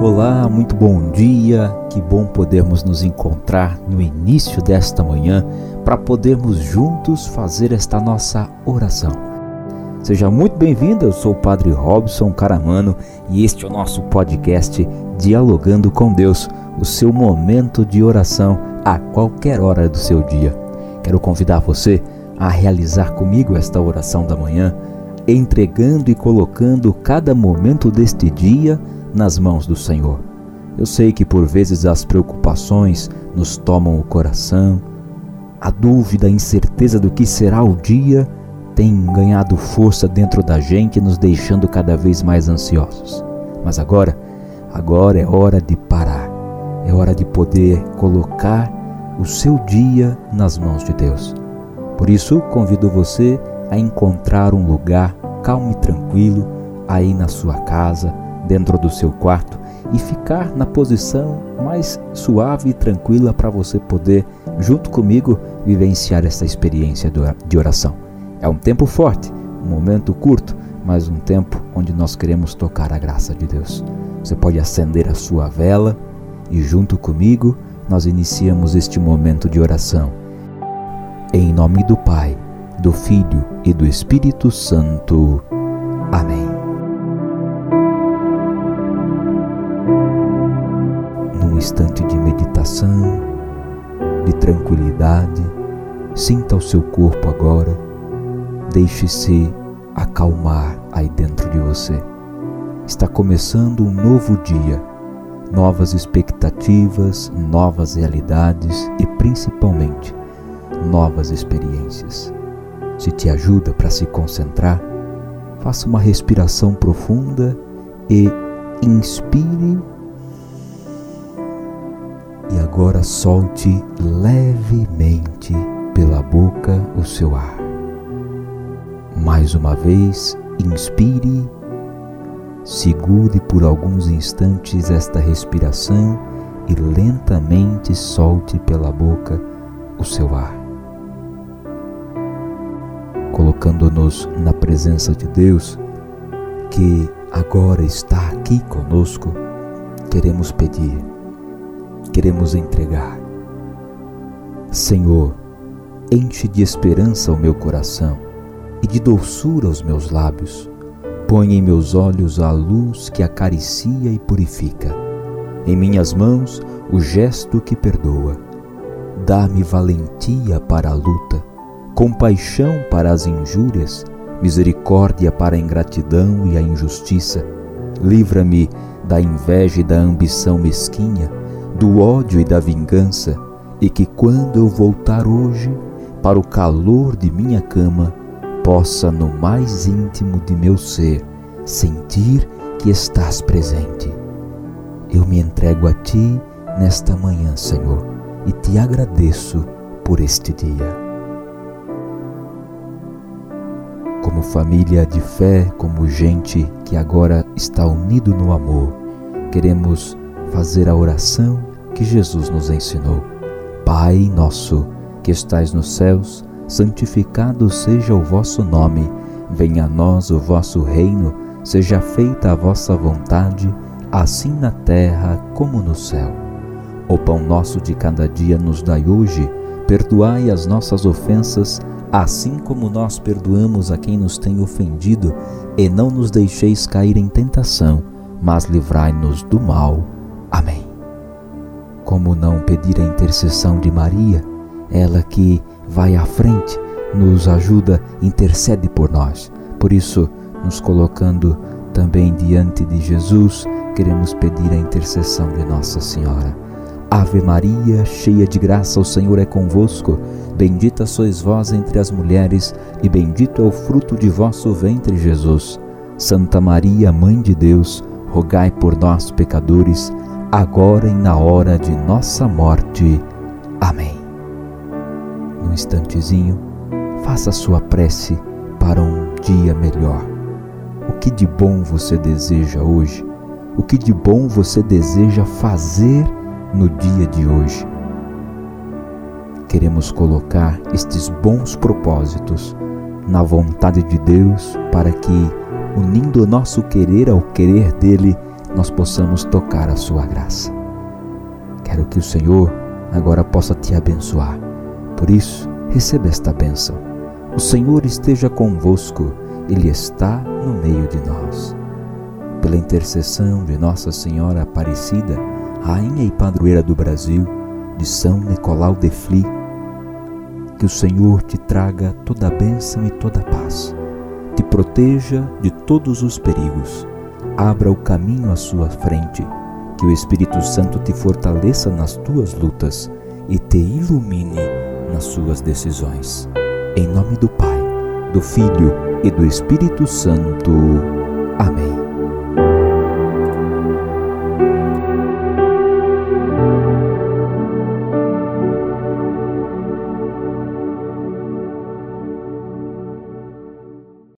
Olá, muito bom dia. Que bom podermos nos encontrar no início desta manhã para podermos juntos fazer esta nossa oração. Seja muito bem-vindo, eu sou o Padre Robson Caramano e este é o nosso podcast Dialogando com Deus, o seu momento de oração a qualquer hora do seu dia. Quero convidar você a realizar comigo esta oração da manhã, entregando e colocando cada momento deste dia nas mãos do Senhor. Eu sei que por vezes as preocupações nos tomam o coração, a dúvida, a incerteza do que será o dia tem ganhado força dentro da gente, nos deixando cada vez mais ansiosos. Mas agora, agora é hora de parar. É hora de poder colocar o seu dia nas mãos de Deus. Por isso, convido você a encontrar um lugar calmo e tranquilo aí na sua casa, dentro do seu quarto e ficar na posição mais suave e tranquila para você poder, junto comigo, vivenciar essa experiência de oração. É um tempo forte, um momento curto, mas um tempo onde nós queremos tocar a graça de Deus. Você pode acender a sua vela e, junto comigo, nós iniciamos este momento de oração. Em nome do Pai, do Filho e do Espírito Santo. Amém. instante de meditação, de tranquilidade, sinta o seu corpo agora, deixe-se acalmar aí dentro de você. Está começando um novo dia, novas expectativas, novas realidades e principalmente novas experiências. Se te ajuda para se concentrar, faça uma respiração profunda e inspire e agora solte levemente pela boca o seu ar. Mais uma vez, inspire, segure por alguns instantes esta respiração e lentamente solte pela boca o seu ar. Colocando-nos na presença de Deus, que agora está aqui conosco, queremos pedir queremos entregar. Senhor, enche de esperança o meu coração e de doçura os meus lábios. Põe em meus olhos a luz que acaricia e purifica. Em minhas mãos o gesto que perdoa. Dá-me valentia para a luta, compaixão para as injúrias, misericórdia para a ingratidão e a injustiça. Livra-me da inveja e da ambição mesquinha do ódio e da vingança, e que quando eu voltar hoje para o calor de minha cama, possa no mais íntimo de meu ser sentir que estás presente. Eu me entrego a ti nesta manhã, Senhor, e te agradeço por este dia. Como família de fé, como gente que agora está unido no amor, queremos fazer a oração que Jesus nos ensinou. Pai nosso, que estais nos céus, santificado seja o vosso nome, venha a nós o vosso reino, seja feita a vossa vontade, assim na terra como no céu. O pão nosso de cada dia nos dai hoje, perdoai as nossas ofensas, assim como nós perdoamos a quem nos tem ofendido, e não nos deixeis cair em tentação, mas livrai-nos do mal. Amém. Como não pedir a intercessão de Maria, ela que vai à frente, nos ajuda, intercede por nós. Por isso, nos colocando também diante de Jesus, queremos pedir a intercessão de Nossa Senhora. Ave Maria, cheia de graça, o Senhor é convosco. Bendita sois vós entre as mulheres, e bendito é o fruto de vosso ventre, Jesus. Santa Maria, Mãe de Deus, rogai por nós, pecadores, agora e na hora de nossa morte. Amém. Num instantezinho, faça sua prece para um dia melhor. O que de bom você deseja hoje? O que de bom você deseja fazer no dia de hoje? Queremos colocar estes bons propósitos na vontade de Deus para que, unindo o nosso querer ao querer dele, nós possamos tocar a sua graça. Quero que o Senhor agora possa te abençoar. Por isso, receba esta bênção. O Senhor esteja convosco, Ele está no meio de nós. Pela intercessão de Nossa Senhora Aparecida, Rainha e Padroeira do Brasil, de São Nicolau de Fli, que o Senhor te traga toda a bênção e toda a paz, te proteja de todos os perigos, abra o caminho à sua frente, que o Espírito Santo te fortaleça nas tuas lutas e te ilumine nas suas decisões. Em nome do Pai, do Filho e do Espírito Santo. Amém.